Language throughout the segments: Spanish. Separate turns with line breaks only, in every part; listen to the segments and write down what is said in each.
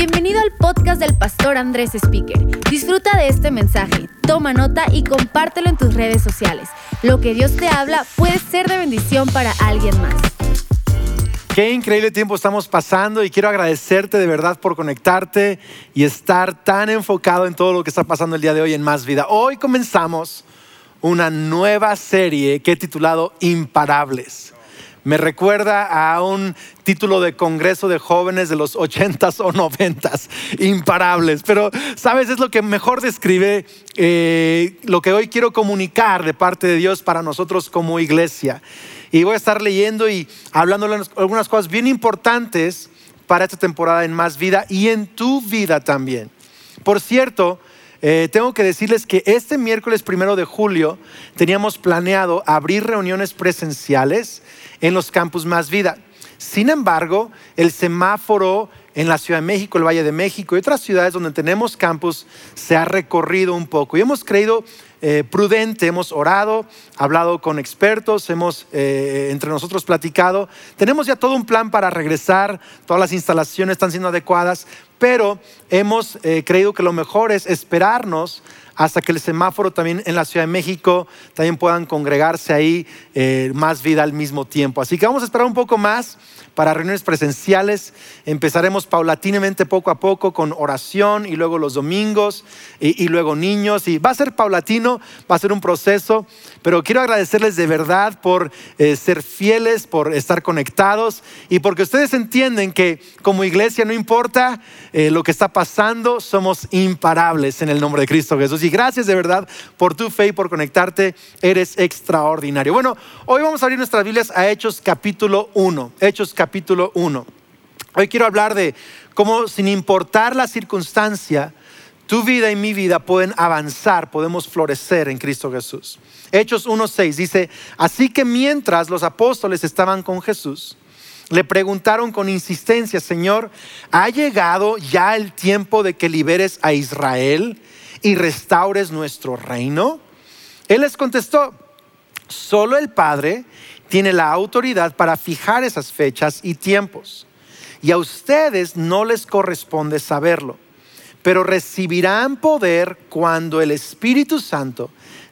Bienvenido al podcast del pastor Andrés Speaker. Disfruta de este mensaje, toma nota y compártelo en tus redes sociales. Lo que Dios te habla puede ser de bendición para alguien más.
Qué increíble tiempo estamos pasando y quiero agradecerte de verdad por conectarte y estar tan enfocado en todo lo que está pasando el día de hoy en Más Vida. Hoy comenzamos una nueva serie que he titulado Imparables. Me recuerda a un título de congreso de jóvenes de los 80s o 90s, imparables. Pero, ¿sabes? Es lo que mejor describe eh, lo que hoy quiero comunicar de parte de Dios para nosotros como iglesia. Y voy a estar leyendo y hablando algunas cosas bien importantes para esta temporada en Más Vida y en tu vida también. Por cierto, eh, tengo que decirles que este miércoles primero de julio teníamos planeado abrir reuniones presenciales en los campus Más Vida. Sin embargo, el semáforo en la Ciudad de México, el Valle de México y otras ciudades donde tenemos campus se ha recorrido un poco y hemos creído eh, prudente, hemos orado, hablado con expertos, hemos eh, entre nosotros platicado. Tenemos ya todo un plan para regresar, todas las instalaciones están siendo adecuadas, pero hemos eh, creído que lo mejor es esperarnos hasta que el semáforo también en la Ciudad de México también puedan congregarse ahí más vida al mismo tiempo. Así que vamos a esperar un poco más para reuniones presenciales. Empezaremos paulatinamente poco a poco con oración y luego los domingos y, luego niños. Y va a ser paulatino, va a ser un proceso, pero quiero agradecerles de verdad por eh, ser fieles, por estar conectados y porque ustedes entienden que como iglesia no importa eh, lo que está pasando, somos imparables en el nombre de Cristo Jesús. Y gracias de verdad por tu fe y por conectarte, eres extraordinario. Bueno, hoy vamos a abrir nuestras Biblias a Hechos capítulo 1. Hechos capítulo capítulo 1. Hoy quiero hablar de cómo sin importar la circunstancia, tu vida y mi vida pueden avanzar, podemos florecer en Cristo Jesús. Hechos 1.6 dice, así que mientras los apóstoles estaban con Jesús, le preguntaron con insistencia, Señor, ¿ha llegado ya el tiempo de que liberes a Israel y restaures nuestro reino? Él les contestó, solo el Padre tiene la autoridad para fijar esas fechas y tiempos. Y a ustedes no les corresponde saberlo, pero recibirán poder cuando el Espíritu Santo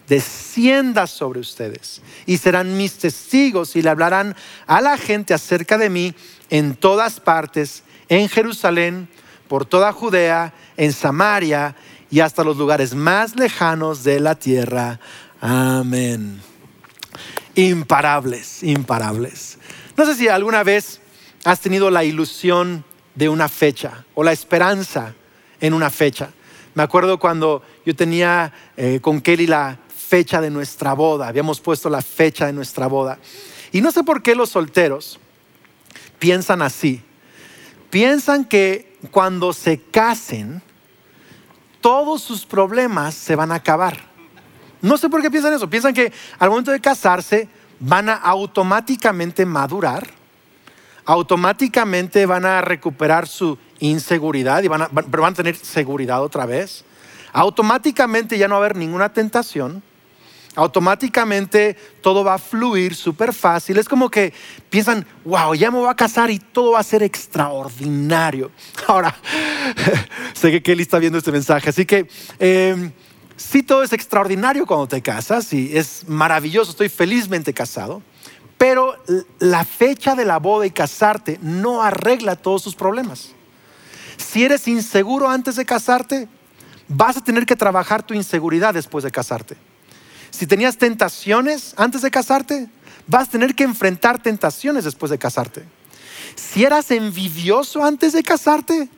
descienda sobre ustedes y serán mis testigos y le hablarán a la gente acerca de mí en todas partes, en Jerusalén, por toda Judea, en Samaria y hasta los lugares más lejanos de la tierra. Amén imparables, imparables. No sé si alguna vez has tenido la ilusión de una fecha o la esperanza en una fecha. Me acuerdo cuando yo tenía eh, con Kelly la fecha de nuestra boda, habíamos puesto la fecha de nuestra boda. Y no sé por qué los solteros piensan así. Piensan que cuando se casen, todos sus problemas se van a acabar. No sé por qué piensan eso. Piensan que al momento de casarse van a automáticamente madurar, automáticamente van a recuperar su inseguridad, y van a, pero van a tener seguridad otra vez. Automáticamente ya no va a haber ninguna tentación. Automáticamente todo va a fluir súper fácil. Es como que piensan, wow, ya me voy a casar y todo va a ser extraordinario. Ahora, sé que Kelly está viendo este mensaje, así que... Eh, sí todo es extraordinario cuando te casas y es maravilloso, estoy felizmente casado, pero la fecha de la boda y casarte no arregla todos tus problemas. Si eres inseguro antes de casarte, vas a tener que trabajar tu inseguridad después de casarte. Si tenías tentaciones antes de casarte, vas a tener que enfrentar tentaciones después de casarte. Si eras envidioso antes de casarte,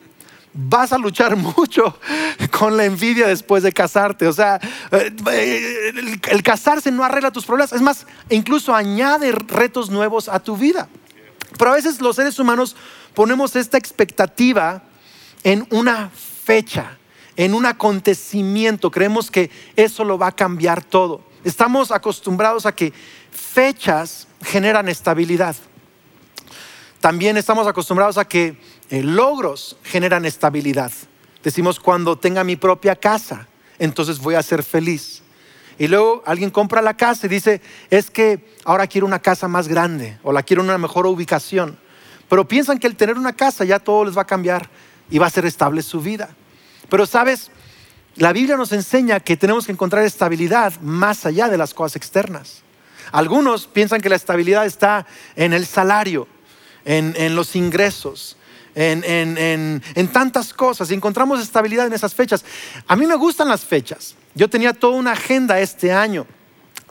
vas a luchar mucho con la envidia después de casarte. O sea, eh, el, casarse no arregla tus problemas. Es más, incluso añade retos nuevos a tu vida. Pero a veces los seres humanos ponemos esta expectativa en una fecha, en un acontecimiento. Creemos que eso lo va a cambiar todo. Estamos acostumbrados a que fechas generan estabilidad. También estamos acostumbrados a que eh, logros generan estabilidad. Decimos, cuando tenga mi propia casa, entonces voy a ser feliz. Y luego alguien compra la casa y dice, es que ahora quiero una casa más grande o la quiero en una mejor ubicación. Pero piensan que el tener una casa ya todo les va a cambiar. y va a ser estable su vida. Pero sabes, la Biblia nos enseña que tenemos que encontrar estabilidad más allá de las cosas externas. Algunos piensan que la estabilidad está en el salario, en, los ingresos, en, en, tantas cosas encontramos estabilidad en esas fechas. A mí me gustan las fechas. Yo tenía toda una agenda este año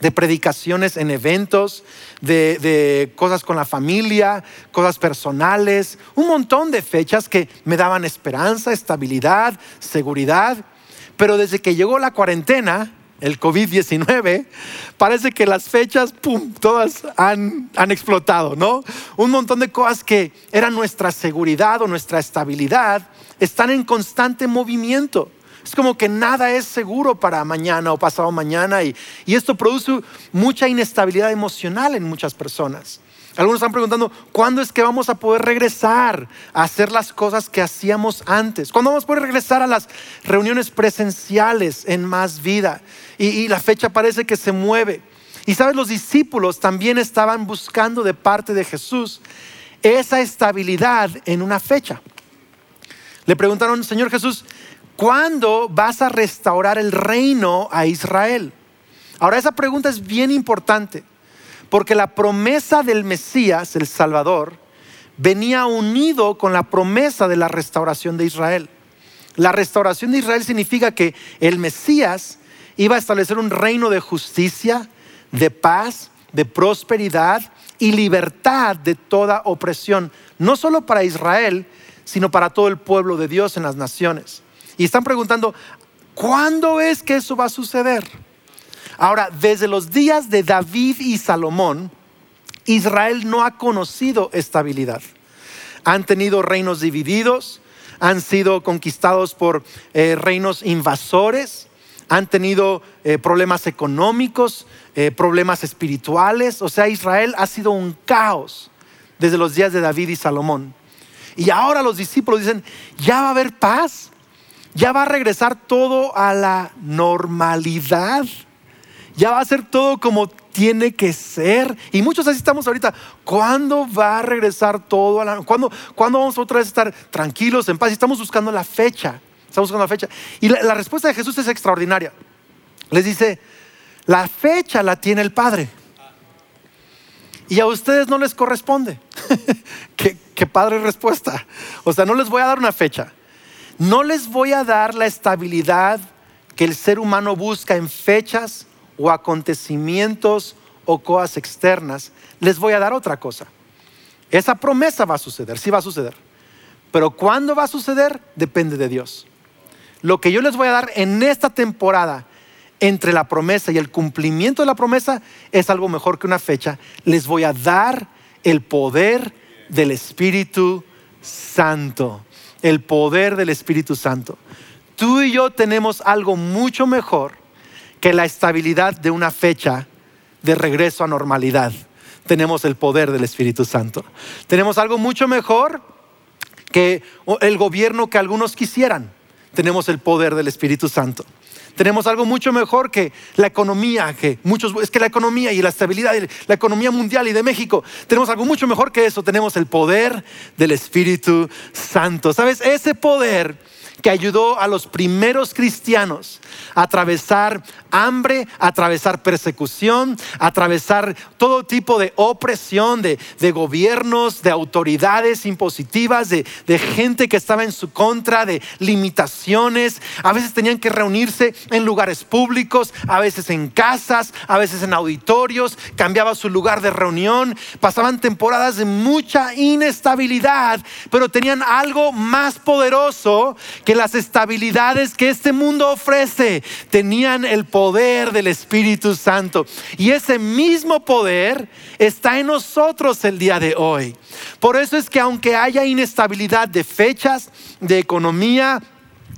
de predicaciones en eventos, de, cosas con la familia, cosas personales, un montón de fechas que me daban esperanza, estabilidad, seguridad. Pero desde que llegó la cuarentena, el COVID-19, parece que las fechas, ¡pum!, todas han, han, explotado, ¿no? Un montón de cosas que eran nuestra seguridad o nuestra estabilidad están en constante movimiento. Es como que nada es seguro para mañana o pasado mañana y, esto produce mucha inestabilidad emocional en muchas personas. Algunos están preguntando, ¿cuándo es que vamos a poder regresar a hacer las cosas que hacíamos antes? ¿Cuándo vamos a poder regresar a las reuniones presenciales en más vida? Y, la fecha parece que se mueve. Y sabes, los discípulos también estaban buscando de parte de Jesús esa estabilidad en una fecha. Le preguntaron, Señor Jesús, ¿cuándo vas a restaurar el reino a Israel? Ahora esa pregunta es bien importante, porque la promesa del Mesías, el Salvador, venía unido con la promesa de la restauración de Israel. La restauración de Israel significa que el Mesías iba a establecer un reino de justicia, de paz, de prosperidad y libertad de toda opresión, no solo para Israel, sino para todo el pueblo de Dios en las naciones. Y están preguntando, ¿cuándo es que eso va a suceder? Ahora, desde los días de David y Salomón, Israel no ha conocido estabilidad. Han tenido reinos divididos, han sido conquistados por eh, reinos invasores, han tenido eh, problemas económicos, eh, problemas espirituales. O sea, Israel ha sido un caos desde los días de David y Salomón. Y ahora los discípulos dicen, ya va a haber paz ya va a regresar todo a la normalidad. Ya va a ser todo como tiene que ser. Y muchos así estamos ahorita. ¿Cuándo va a regresar todo a la ¿Cuándo, ¿Cuándo vamos otra vez a estar tranquilos, en paz? Estamos buscando la fecha. Estamos buscando la fecha. Y la, la respuesta de Jesús es extraordinaria. Les dice, la fecha la tiene el Padre. Y a ustedes no les corresponde. ¿Qué, qué padre respuesta. O sea, no les voy a dar una fecha. No les voy a dar la estabilidad que el ser humano busca en fechas o acontecimientos o cosas externas. Les voy a dar otra cosa. Esa promesa va a suceder, sí va a suceder. Pero cuándo va a suceder depende de Dios. Lo que yo les voy a dar en esta temporada entre la promesa y el cumplimiento de la promesa es algo mejor que una fecha. Les voy a dar el poder del Espíritu Santo el poder del Espíritu Santo. Tú y yo tenemos algo mucho mejor que la estabilidad de una fecha de regreso a normalidad. Tenemos el poder del Espíritu Santo. Tenemos algo mucho mejor que el gobierno que algunos quisieran. Tenemos el poder del Espíritu Santo. Tenemos algo mucho mejor que la economía, que muchos, es que la economía y la estabilidad, la economía mundial y de México, tenemos algo mucho mejor que eso, tenemos el poder del Espíritu Santo. ¿Sabes? Ese poder que ayudó a los primeros cristianos a atravesar hambre, a atravesar persecución, a atravesar todo tipo de opresión de, gobiernos, de autoridades impositivas, de, de gente que estaba en su contra, de limitaciones. A veces tenían que reunirse en lugares públicos, a veces en casas, a veces en auditorios, cambiaba su lugar de reunión, pasaban temporadas de mucha inestabilidad, pero tenían algo más poderoso que las estabilidades que este mundo ofrece. Tenían el poder del Espíritu Santo. Y ese mismo poder está en nosotros el día de hoy. Por eso es que aunque haya inestabilidad de fechas, de economía,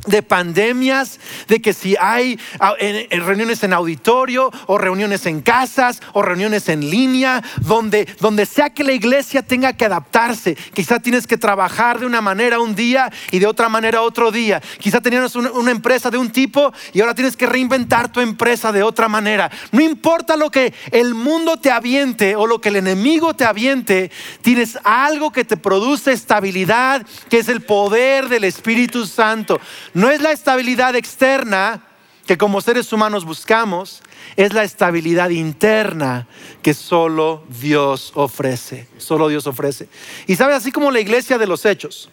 de pandemias, de que si hay ah, reuniones en auditorio o reuniones en casas o reuniones en línea, donde, donde sea que la iglesia tenga que adaptarse. Quizá tienes que trabajar de una manera un día y de otra manera otro día. Quizá tenías una, una empresa de un tipo y ahora tienes que reinventar tu empresa de otra manera. No importa lo que el mundo te aviente o lo que el enemigo te aviente, tienes algo que te produce estabilidad, que es el poder del Espíritu Santo. No es la estabilidad externa que como seres humanos buscamos, es la estabilidad interna que solo Dios ofrece. Solo Dios ofrece. Y sabes, así como la iglesia de los hechos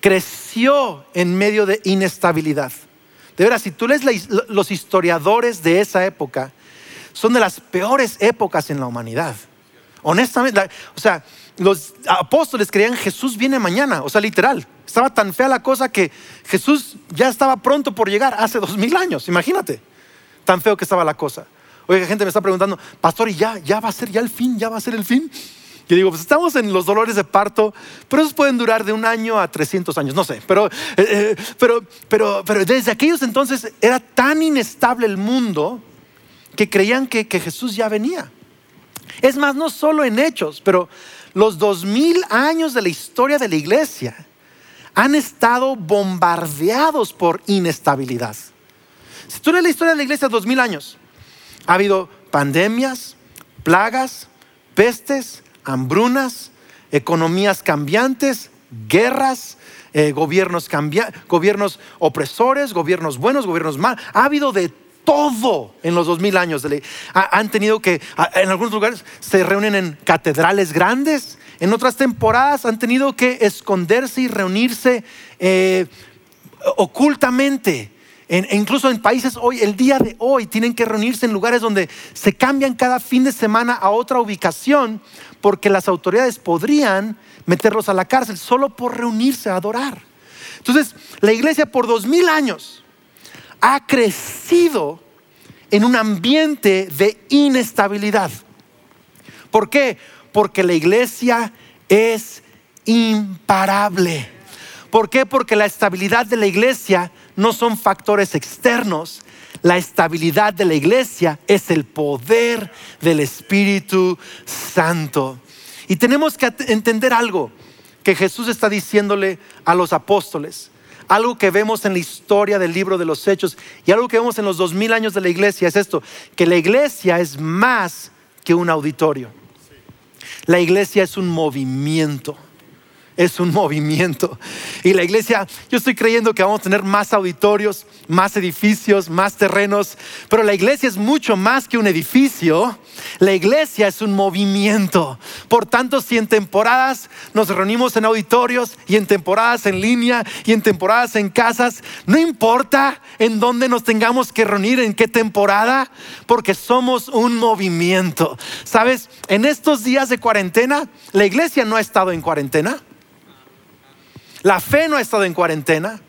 creció en medio de inestabilidad. De veras, si tú lees los historiadores de esa época, son de las peores épocas en la humanidad. Honestamente, o sea, los apóstoles creían Jesús viene mañana, o sea, literal. Estaba tan fea la cosa que Jesús ya estaba pronto por llegar hace dos mil años, imagínate. Tan feo que estaba la cosa. Oye, gente me está preguntando, pastor, ¿y ya, ya va a ser ya el fin? ¿Ya va a ser el fin? Yo digo, pues estamos en los dolores de parto, pero esos pueden durar de un año a 300 años, no sé. Pero, eh, eh, pero, pero, pero desde aquellos entonces era tan inestable el mundo que creían que, que Jesús ya venía. Es más, no solo en hechos, pero los dos mil años de la historia de la iglesia han estado bombardeados por inestabilidad. Si tú lees la historia de la iglesia dos mil años, ha habido pandemias, plagas, pestes, hambrunas, economías cambiantes, guerras, eh, gobiernos, gobiernos opresores, gobiernos buenos, gobiernos malos. Ha habido de todo en los dos mil años. Han tenido que, en algunos lugares se reúnen en catedrales grandes, en otras temporadas han tenido que esconderse y reunirse eh, ocultamente. incluso en países hoy, el día de hoy, tienen que reunirse en lugares donde se cambian cada fin de semana a otra ubicación porque las autoridades podrían meterlos a la cárcel solo por reunirse a adorar. Entonces, la iglesia por dos mil años ha crecido en un ambiente de inestabilidad. ¿Por qué? Porque la iglesia es imparable. ¿Por qué? Porque la estabilidad de la iglesia no son factores externos. La estabilidad de la iglesia es el poder del Espíritu Santo. Y tenemos que entender algo que Jesús está diciéndole a los apóstoles algo que vemos en la historia del libro de los Hechos y algo que vemos en los dos mil años de la iglesia es esto, que la iglesia es más que un auditorio. La iglesia es un movimiento es un movimiento. Y la iglesia, yo estoy creyendo que vamos a tener más auditorios, más edificios, más terrenos, pero la iglesia es mucho más que un edificio. La iglesia es un movimiento. Por tanto, si en temporadas nos reunimos en auditorios y en temporadas en línea y en temporadas en casas, no importa en dónde nos tengamos que reunir, en qué temporada, porque somos un movimiento. ¿Sabes? En estos días de cuarentena, la iglesia no ha estado en cuarentena. La fe no ha estado en cuarentena.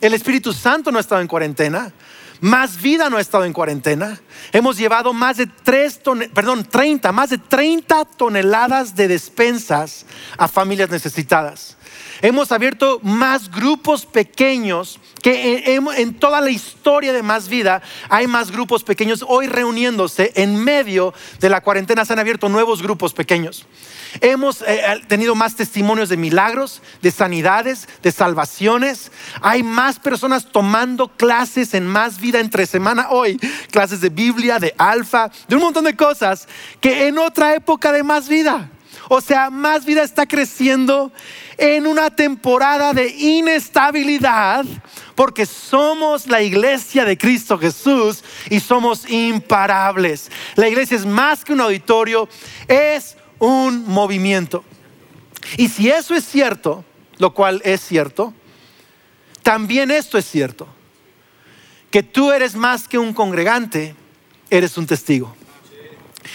El Espíritu Santo no ha estado en cuarentena. Más vida no ha estado en cuarentena. Hemos llevado más de 3 perdón, 30, más de 30 toneladas de despensas a familias necesitadas. Hemos abierto más grupos pequeños que en, toda la historia de Más Vida hay más grupos pequeños hoy reuniéndose en medio de la cuarentena. Se han abierto nuevos grupos pequeños. Hemos eh, tenido más testimonios de milagros, de sanidades, de salvaciones. Hay más personas tomando clases en Más Vida entre semana hoy. Clases de Biblia, de Alfa, de un montón de cosas que en otra época de Más Vida. O sea, Más Vida está creciendo en una temporada de inestabilidad porque somos la iglesia de Cristo Jesús y somos imparables. La iglesia es más que un auditorio, es un movimiento. Y si eso es cierto, lo cual es cierto, también esto es cierto, que tú eres más que un congregante, eres un testigo.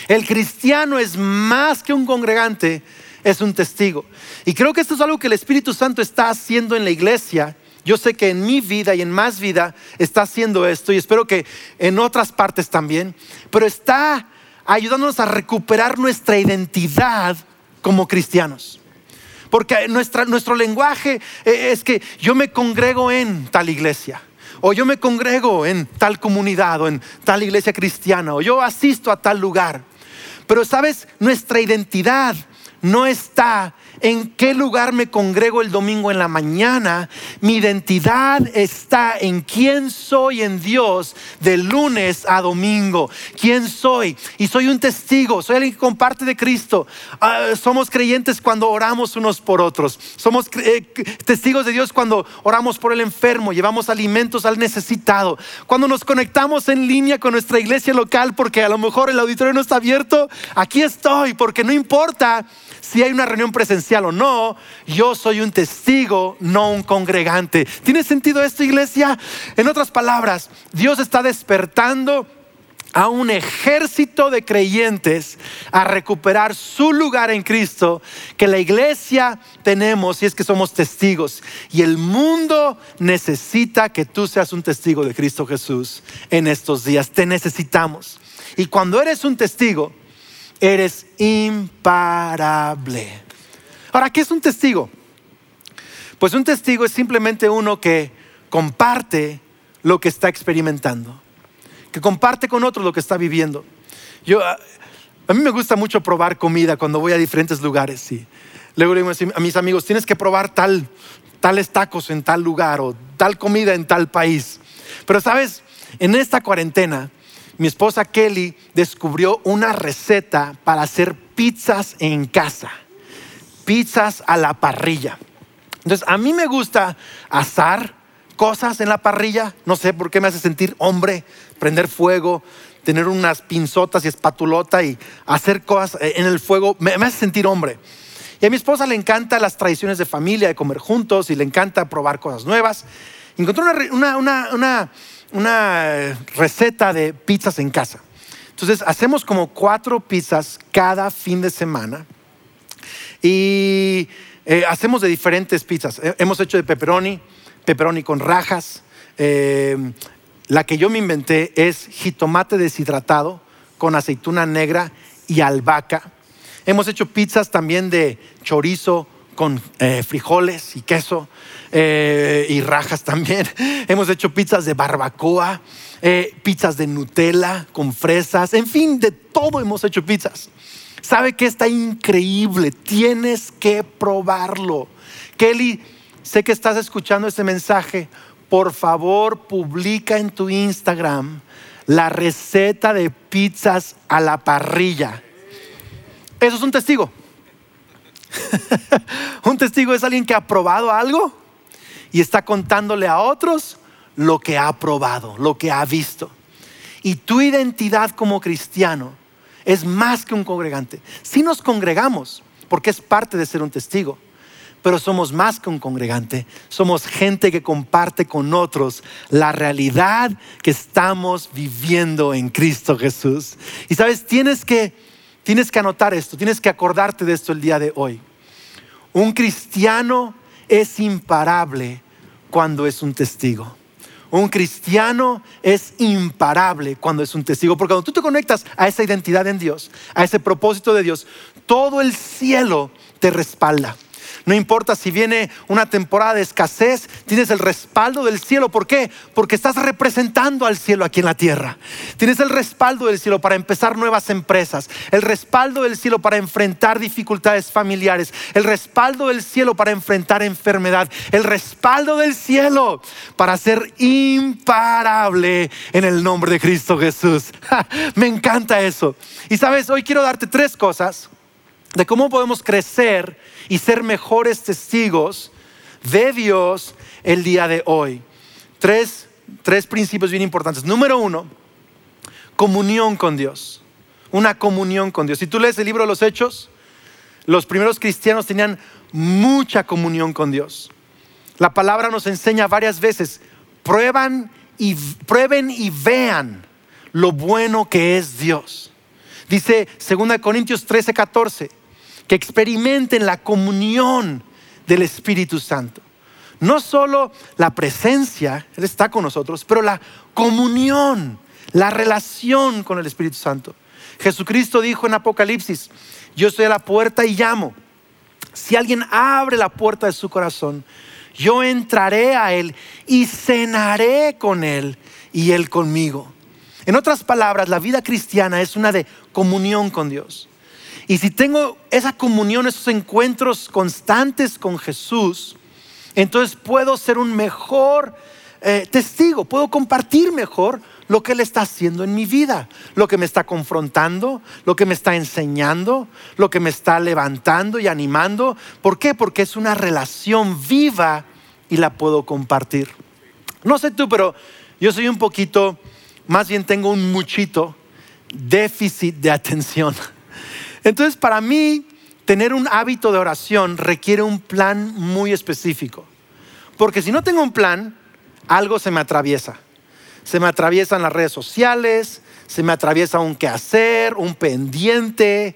El cristiano es más que un congregante, es un testigo. Y creo que esto es algo que el Espíritu Santo está haciendo en la iglesia. Yo sé que en mi vida y en más vida está haciendo esto y espero que en otras partes también, pero está ayudándonos a recuperar nuestra identidad como cristianos. Porque nuestro lenguaje eh, es que yo me congrego en tal iglesia. O yo me congrego en tal comunidad o en tal iglesia cristiana. O yo asisto a tal lugar. Pero sabes, nuestra identidad no está en qué lugar me congrego el domingo en la mañana. Mi identidad está en quién soy en Dios de lunes a domingo. ¿Quién soy? Y soy un testigo, soy alguien que comparte de Cristo. Ah, somos creyentes cuando oramos unos por otros. Somos eh, testigos de Dios cuando oramos por el enfermo, llevamos alimentos al necesitado. Cuando nos conectamos en línea con nuestra iglesia local porque a lo mejor el auditorio no está abierto, aquí estoy porque no importa si hay una reunión presencial o no, yo soy un testigo, no un congregante. ¿Tiene sentido esto, iglesia? En otras palabras, Dios está despertando a un ejército de creyentes a recuperar su lugar en Cristo que la iglesia tenemos y es que somos testigos. Y el mundo necesita que tú seas un testigo de Cristo Jesús en estos días. Te necesitamos. Y cuando eres un testigo, eres imparable. Ahora, ¿qué es un testigo? Pues un testigo es simplemente uno que comparte lo que está experimentando, que comparte con otros lo que está viviendo. Yo, a, mí me gusta mucho probar comida cuando voy a diferentes lugares. Y luego le digo a mis amigos, tienes que probar tal, tales tacos en tal lugar o tal comida en tal país. Pero sabes, en esta cuarentena, mi esposa Kelly descubrió una receta para hacer pizzas en casa, pizzas a la parrilla. Entonces, a mí me gusta asar cosas en la parrilla, no sé por qué me hace sentir hombre, prender fuego, tener unas pinzotas y espatulota y hacer cosas en el fuego, me, hace sentir hombre. Y a mi esposa le encanta las tradiciones de familia, de comer juntos y le encanta probar cosas nuevas. Encontró una, una una receta de pizzas en casa. Entonces hacemos como cuatro pizzas cada fin de semana y eh, hacemos de diferentes pizzas. Eh, hemos hecho de pepperoni, pepperoni con rajas. Eh, la que yo me inventé es jitomate deshidratado con aceituna negra y albahaca. Hemos hecho pizzas también de chorizo con frijoles y queso. Eh, y rajas también. Hemos hecho pizzas de barbacoa, eh, pizzas de Nutella con fresas, en fin, de todo hemos hecho pizzas. ¿Sabe que está increíble? Tienes que probarlo. Kelly, sé que estás escuchando este mensaje. Por favor, publica en tu Instagram la receta de pizzas a la parrilla. Eso es un testigo. un testigo es alguien que ha probado algo y está contándole a otros lo que ha probado, lo que ha visto. Y tu identidad como cristiano es más que un congregante. Si nos congregamos, porque es parte de ser un testigo, pero somos más que un congregante, somos gente que comparte con otros la realidad que estamos viviendo en Cristo Jesús. Y sabes, tienes que, tienes que anotar esto, tienes que acordarte de esto el día de hoy. Un cristiano es imparable cuando es un testigo. Un cristiano es imparable cuando es un testigo, porque cuando tú te conectas a esa identidad en Dios, a ese propósito de Dios, todo el cielo te respalda. No importa si viene una temporada de escasez, tienes el respaldo del cielo. ¿Por qué? Porque estás representando al cielo aquí en la tierra. Tienes el respaldo del cielo para empezar nuevas empresas, el respaldo del cielo para enfrentar dificultades familiares, el respaldo del cielo para enfrentar enfermedad, el respaldo del cielo para ser imparable en el nombre de Cristo Jesús. Me encanta eso. Y sabes, hoy quiero darte tres cosas de cómo podemos crecer y ser mejores testigos de Dios el día de hoy. Tres, tres principios bien importantes. Número uno, comunión con Dios. Una comunión con Dios. Si tú lees el libro de los Hechos, los primeros cristianos tenían mucha comunión con Dios. La palabra nos enseña varias veces, prueban y, prueben y vean lo bueno que es Dios. Dice 2 Corintios 13, 14 que experimenten la comunión del Espíritu Santo. No solo la presencia, Él está con nosotros, pero la comunión, la relación con el Espíritu Santo. Jesucristo dijo en Apocalipsis, yo soy la puerta y llamo. Si alguien abre la puerta de su corazón, yo entraré a él y cenaré con él y él conmigo. En otras palabras, la vida cristiana es una de comunión con Dios. Y si tengo esa comunión, esos encuentros constantes con Jesús, entonces puedo ser un mejor eh, testigo, puedo compartir mejor lo que Él está haciendo en mi vida, lo que me está confrontando, lo que me está enseñando, lo que me está levantando y animando. ¿Por qué? Porque es una relación viva y la puedo compartir. No sé tú, pero yo soy un poquito, más bien tengo un muchito déficit de atención. Entonces, para mí, tener un hábito de oración requiere un plan muy específico. Porque si no tengo un plan, algo se me atraviesa. Se me atraviesan las redes sociales, se me atraviesa un quehacer, un pendiente.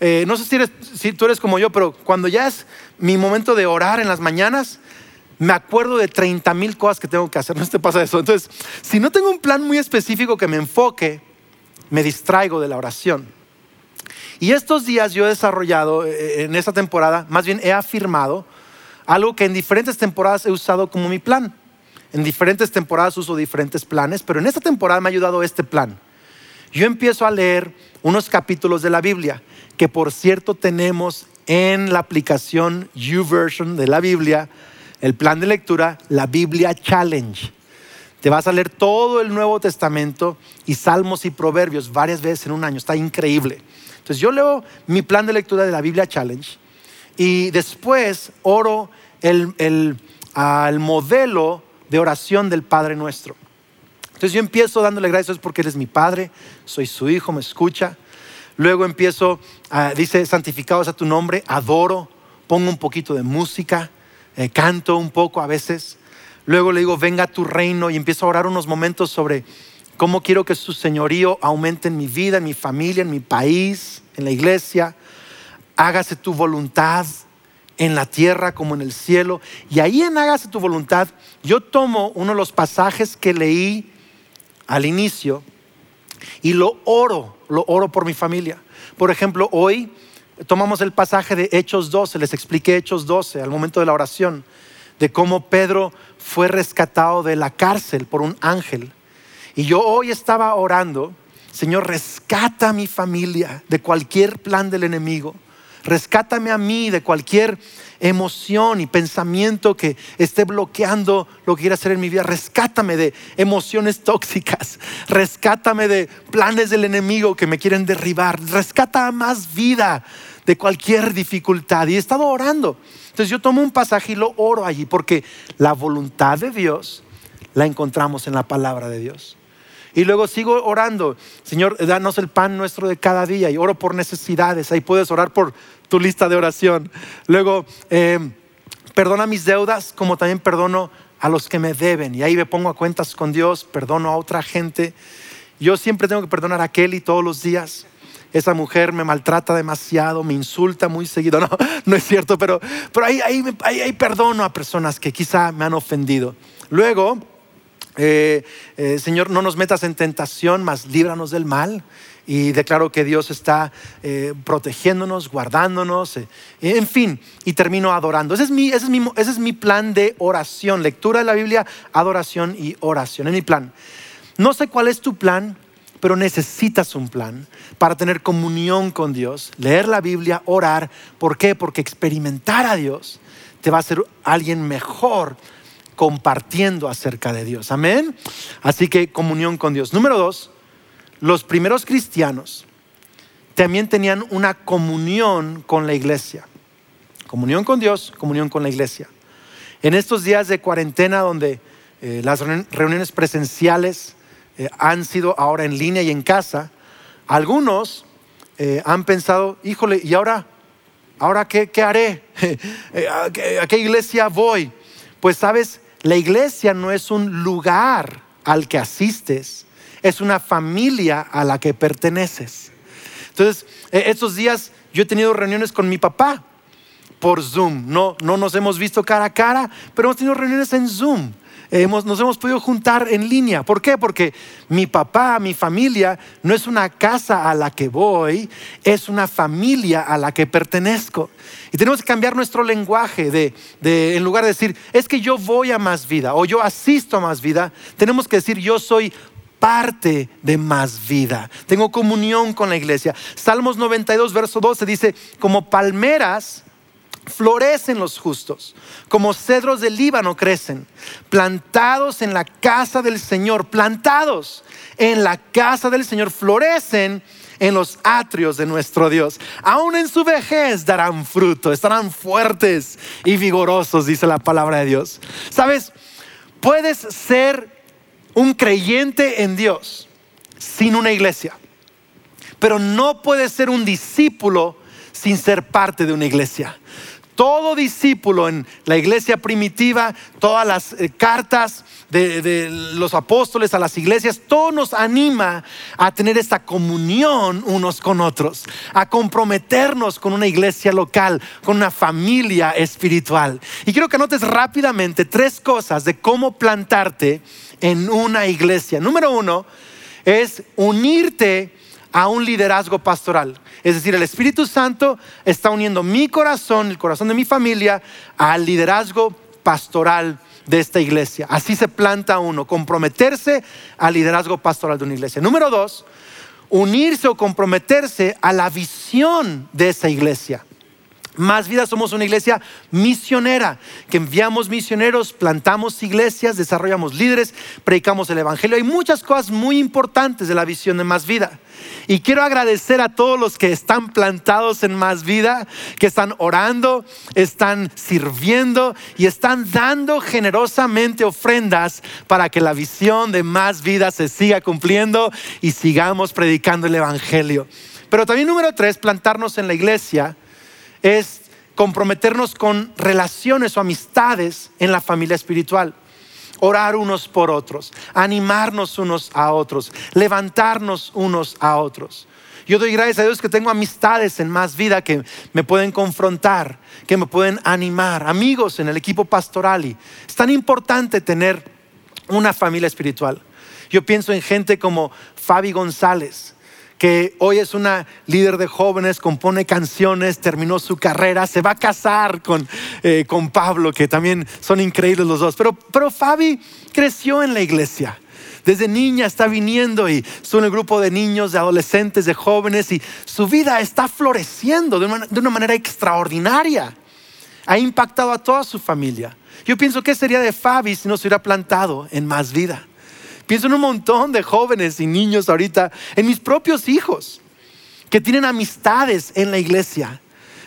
Eh, no sé si, eres, si tú eres como yo, pero cuando ya es mi momento de orar en las mañanas, me acuerdo de 30 mil cosas que tengo que hacer. No te pasa eso. Entonces, si no tengo un plan muy específico que me enfoque, me distraigo de la oración. Y estos días yo he desarrollado, eh, eh, en esta temporada, más bien he afirmado algo que en diferentes temporadas he usado como mi plan. En diferentes temporadas uso diferentes planes, pero en esta temporada me ha ayudado este plan. Yo empiezo a leer unos capítulos de la Biblia, que por cierto tenemos en la aplicación YouVersion de la Biblia, el plan de lectura, la Biblia Challenge. Te vas a leer todo el Nuevo Testamento y Salmos y Proverbios varias veces en un año. Está increíble. Entonces yo leo mi plan de lectura de la Biblia Challenge y después oro el, el, modelo de oración del Padre Nuestro. Entonces yo empiezo dándole gracias porque Él es mi Padre, soy su Hijo, me escucha. Luego empiezo, dice, santificado sea tu nombre, adoro, pongo un poquito de música, eh, canto un poco a veces. Luego le digo, venga a tu reino y empiezo a orar unos momentos sobre cómo quiero que su señorío aumente en mi vida, en mi familia, en mi país, en la iglesia. Hágase tu voluntad en la tierra como en el cielo. Y ahí en hágase tu voluntad, yo tomo uno de los pasajes que leí al inicio y lo oro, lo oro por mi familia. Por ejemplo, hoy tomamos el pasaje de Hechos 12, les expliqué Hechos 12 al momento de la oración, de cómo Pedro fue rescatado de la cárcel por un ángel. Y yo hoy estaba orando, Señor, rescata a mi familia de cualquier plan del enemigo. Rescátame a mí de cualquier emoción y pensamiento que esté bloqueando lo que quiera hacer en mi vida. Rescátame de emociones tóxicas. Rescátame de planes del enemigo que me quieren derribar. Rescata más vida de cualquier dificultad. Y he estado orando. Entonces yo tomo un pasaje y lo oro allí porque la voluntad de Dios la encontramos en la palabra de Dios. Y luego sigo orando, Señor, danos el pan nuestro de cada día y oro por necesidades. Ahí puedes orar por tu lista de oración. Luego, em, perdona mis deudas como también perdono a los que me deben. Y ahí me pongo a cuentas con Dios, perdono a otra gente. Yo siempre tengo que perdonar a Kelly todos los días. Esa mujer me maltrata demasiado, me insulta muy seguido. No, no es cierto, pero, pero ahí, ahí, ahí perdono a personas que quizá me han ofendido. Luego, eh, eh, Señor, no nos metas en tentación, mas líbranos del mal. Y declaro que Dios está eh, protegiéndonos, guardándonos, en fin, y termino adorando. Ese es, mi, ese, es mi, ese es mi plan de oración, lectura de la Biblia, adoración y oración. Es mi plan. No sé cuál es tu plan, pero necesitas un plan para tener comunión con Dios, leer la Biblia, orar. ¿Por qué? Porque experimentar a Dios te va a hacer alguien mejor compartiendo acerca de Dios. Amén. Así que comunión con Dios. Número dos, los primeros cristianos también tenían una comunión con la iglesia. Comunión con Dios, comunión con la iglesia. En estos días de cuarentena donde eh, las reuniones presenciales eh, han sido ahora en línea y en casa, algunos eh, han pensado, híjole, ¿y ahora? ¿Ahora qué, qué haré? ¿A qué iglesia voy? Pues sabes, la iglesia no es un lugar al que asistes, es una familia a la que perteneces. Entonces, estos días yo he tenido reuniones con mi papá por Zoom. No, no nos hemos visto cara a cara, pero hemos tenido reuniones en Zoom. Nos hemos podido juntar en línea. ¿Por qué? Porque mi papá, mi familia, no es una casa a la que voy, es una familia a la que pertenezco. Y tenemos que cambiar nuestro lenguaje de, de, en lugar de decir, es que yo voy a más vida o yo asisto a más vida, tenemos que decir, yo soy parte de más vida. Tengo comunión con la iglesia. Salmos 92, verso 12 dice, como palmeras florecen los justos, como cedros del Líbano crecen, plantados en la casa del Señor, plantados en la casa del Señor, florecen en los atrios de nuestro Dios. Aún en su vejez darán fruto, estarán fuertes y vigorosos, dice la palabra de Dios. ¿Sabes? Puedes ser un creyente en Dios sin una iglesia, pero no puedes ser un discípulo sin ser parte de una iglesia. Todo discípulo en la iglesia primitiva, todas las eh, cartas de, los apóstoles a las iglesias, todo nos anima a tener esta comunión unos con otros, a comprometernos con una iglesia local, con una familia espiritual. Y quiero que notes rápidamente tres cosas de cómo plantarte en una iglesia. Número uno es unirte a un liderazgo pastoral. Es decir, el Espíritu Santo está uniendo mi corazón, el corazón de mi familia, al liderazgo pastoral de esta iglesia. Así se planta uno, comprometerse al liderazgo pastoral de una iglesia. Número dos, unirse o comprometerse a la visión de esa iglesia. Más vida somos una iglesia misionera, que enviamos misioneros, plantamos iglesias, desarrollamos líderes, predicamos el Evangelio. Hay muchas cosas muy importantes de la visión de Más Vida. Y quiero agradecer a todos los que están plantados en Más Vida, que están orando, están sirviendo y están dando generosamente ofrendas para que la visión de Más Vida se siga cumpliendo y sigamos predicando el Evangelio. Pero también número tres, plantarnos en la iglesia es comprometernos con relaciones o amistades en la familia espiritual. Orar unos por otros, animarnos unos a otros, levantarnos unos a otros. Yo doy gracias a Dios que tengo amistades en más vida que me pueden confrontar, que me pueden animar, amigos en el equipo pastoral. Y es tan importante tener una familia espiritual. Yo pienso en gente como Fabi González, que hoy es una líder de jóvenes, compone canciones, terminó su carrera, se va a casar con, eh, con Pablo, que también son increíbles los dos. Pero, pero Fabi creció en la iglesia. Desde niña está viniendo y son un grupo de niños, de adolescentes, de jóvenes y su vida está floreciendo de una, de una manera extraordinaria. Ha impactado a toda su familia. Yo pienso que sería de Fabi si no se hubiera plantado en más vida. Pienso en un montón de jóvenes y niños ahorita, en mis propios hijos, que tienen amistades en la iglesia.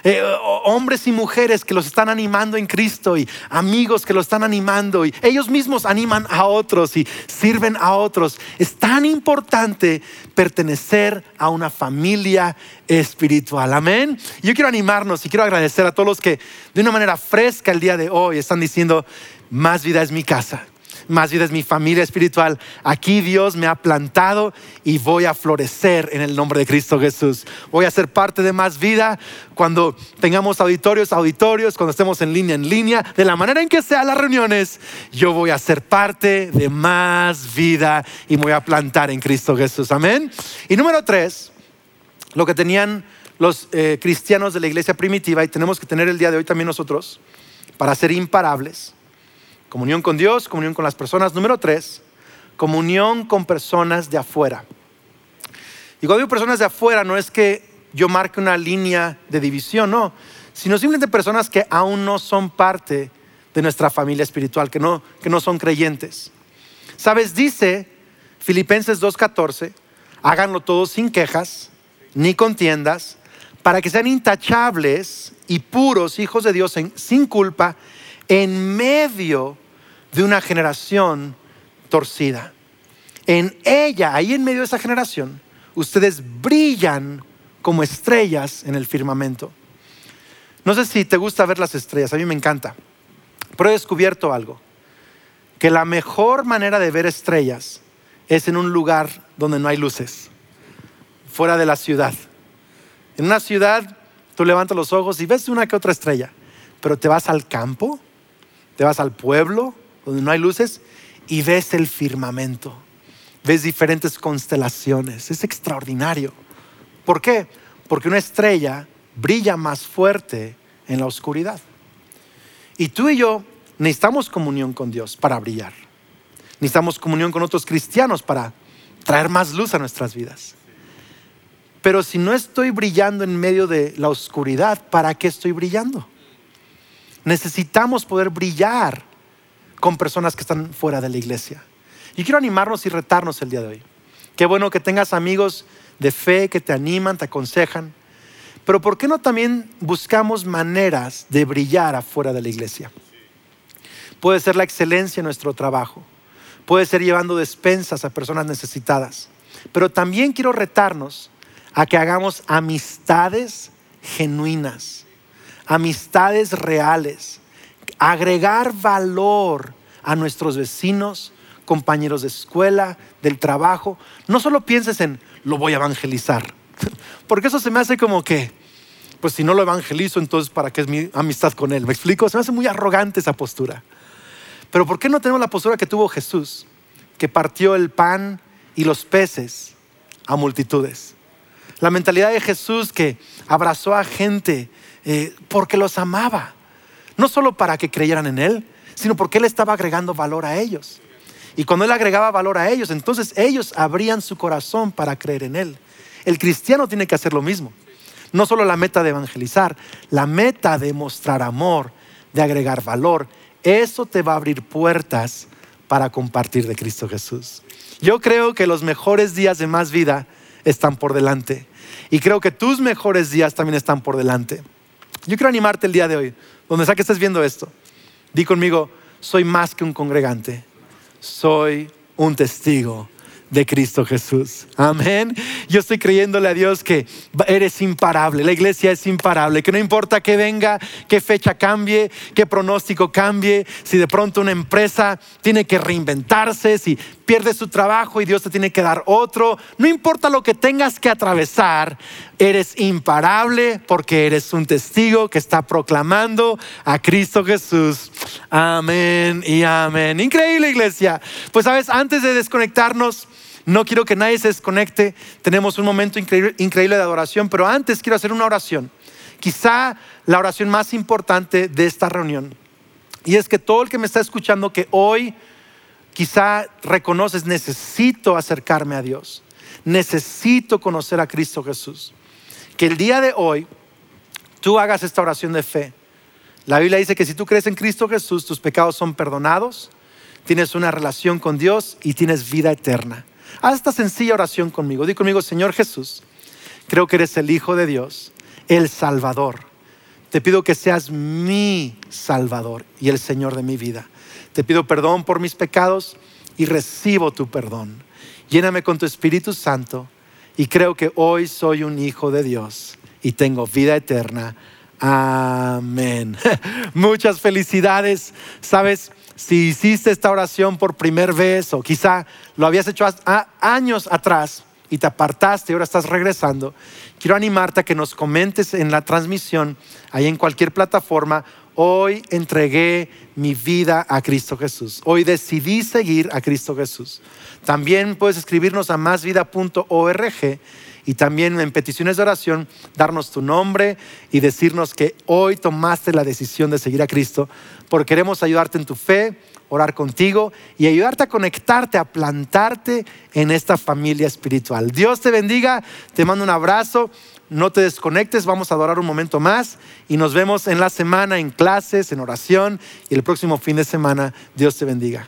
Eh, hombres y mujeres que los están animando en Cristo y amigos que los están animando y ellos mismos animan a otros y sirven a otros. Es tan importante pertenecer a una familia espiritual. Amén. Yo quiero animarnos y quiero agradecer a todos los que de una manera fresca el día de hoy están diciendo, más vida es mi casa más vida es mi familia espiritual. Aquí Dios me ha plantado y voy a florecer en el nombre de Cristo Jesús. Voy a ser parte de más vida cuando tengamos auditorios, auditorios, cuando estemos en línea, en línea, de la manera en que sean las reuniones, yo voy a ser parte de más vida y voy a plantar en Cristo Jesús. Amén. Y número tres, lo que tenían los eh, cristianos de la iglesia primitiva y tenemos que tener el día de hoy también nosotros para ser imparables Comunión con Dios, comunión con las personas. Número tres, comunión con personas de afuera. Y cuando digo personas de afuera, no es que yo marque una línea de división, no, sino simplemente personas que aún no son parte de nuestra familia espiritual, que no, que no son creyentes. Sabes, dice Filipenses 2.14, háganlo todos sin quejas, ni contiendas, para que sean intachables y puros hijos de Dios sin culpa en medio de una generación torcida. En ella, ahí en medio de esa generación, ustedes brillan como estrellas en el firmamento. No sé si te gusta ver las estrellas, a mí me encanta, pero he descubierto algo, que la mejor manera de ver estrellas es en un lugar donde no hay luces, fuera de la ciudad. En una ciudad tú levantas los ojos y ves una que otra estrella, pero te vas al campo te vas al pueblo donde no hay luces y ves el firmamento, ves diferentes constelaciones. Es extraordinario. ¿Por qué? Porque una estrella brilla más fuerte en la oscuridad. Y tú y yo necesitamos comunión con Dios para brillar. Necesitamos comunión con otros cristianos para traer más luz a nuestras vidas. Pero si no estoy brillando en medio de la oscuridad, ¿para qué estoy brillando? Necesitamos poder brillar con personas que están fuera de la iglesia. Y quiero animarnos y retarnos el día de hoy. Qué bueno que tengas amigos de fe que te animan, te aconsejan. Pero ¿por qué no también buscamos maneras de brillar afuera de la iglesia? Puede ser la excelencia en nuestro trabajo. Puede ser llevando despensas a personas necesitadas. Pero también quiero retarnos a que hagamos amistades genuinas, amistades reales, agregar valor a nuestros vecinos, compañeros de escuela, del trabajo. No solo pienses en lo voy a evangelizar, porque eso se me hace como que, pues si no lo evangelizo, entonces ¿para qué es mi amistad con él? ¿Me explico? Se me hace muy arrogante esa postura. Pero ¿por qué no tenemos la postura que tuvo Jesús, que partió el pan y los peces a multitudes? La mentalidad de Jesús que abrazó a gente eh, porque los amaba. No solo para que creyeran en Él, sino porque Él estaba agregando valor a ellos. Y cuando Él agregaba valor a ellos, entonces ellos abrían su corazón para creer en Él. El cristiano tiene que hacer lo mismo. No solo la meta de evangelizar, la meta de mostrar amor, de agregar valor. Eso te va a abrir puertas para compartir de Cristo Jesús. Yo creo que los mejores días de más vida están por delante. Y creo que tus mejores días también están por delante. Yo quiero animarte el día de hoy, donde sea que estés viendo esto. Di conmigo, soy más que un congregante, soy un testigo de Cristo Jesús. Amén. Yo estoy creyéndole a Dios que eres imparable, la iglesia es imparable, que no importa que venga, qué fecha cambie, qué pronóstico cambie, si de pronto una empresa tiene que reinventarse, si pierde su trabajo y Dios te tiene que dar otro, no importa lo que tengas que atravesar, eres imparable porque eres un testigo que está proclamando a Cristo Jesús. Amén y amén. Increíble iglesia. Pues sabes, antes de desconectarnos, no quiero que nadie se desconecte. Tenemos un momento increíble, de adoración, pero antes quiero hacer una oración. Quizá la oración más importante de esta reunión. Y es que todo el que me está escuchando que hoy quizá reconoces, necesito acercarme a Dios. Necesito conocer a Cristo Jesús. Que el día de hoy tú hagas esta oración de fe. La Biblia dice que si tú crees en Cristo Jesús, tus pecados son perdonados, tienes una relación con Dios y tienes vida eterna. Haz esta sencilla oración conmigo. Di conmigo, Señor Jesús, creo que eres el Hijo de Dios, el Salvador. Te pido que seas mi Salvador y el Señor de mi vida. Te pido perdón por mis pecados y recibo tu perdón. Lléname con tu Espíritu Santo y creo que hoy soy un hijo de Dios y tengo vida eterna. Amén. Muchas felicidades. Sabes, si hiciste esta oración por primera vez o quizá lo habías hecho años atrás y te apartaste y ahora estás regresando, quiero animarte a que nos comentes en la transmisión, ahí en cualquier plataforma, hoy entregué mi vida a Cristo Jesús. Hoy decidí seguir a Cristo Jesús. También puedes escribirnos a másvida.org y también en peticiones de oración darnos tu nombre y decirnos que hoy tomaste la decisión de seguir a Cristo, porque queremos ayudarte en tu fe, orar contigo y ayudarte a conectarte, a plantarte en esta familia espiritual. Dios te bendiga, te mando un abrazo, no te desconectes, vamos a adorar un momento más y nos vemos en la semana en clases, en oración y el próximo fin de semana. Dios te bendiga.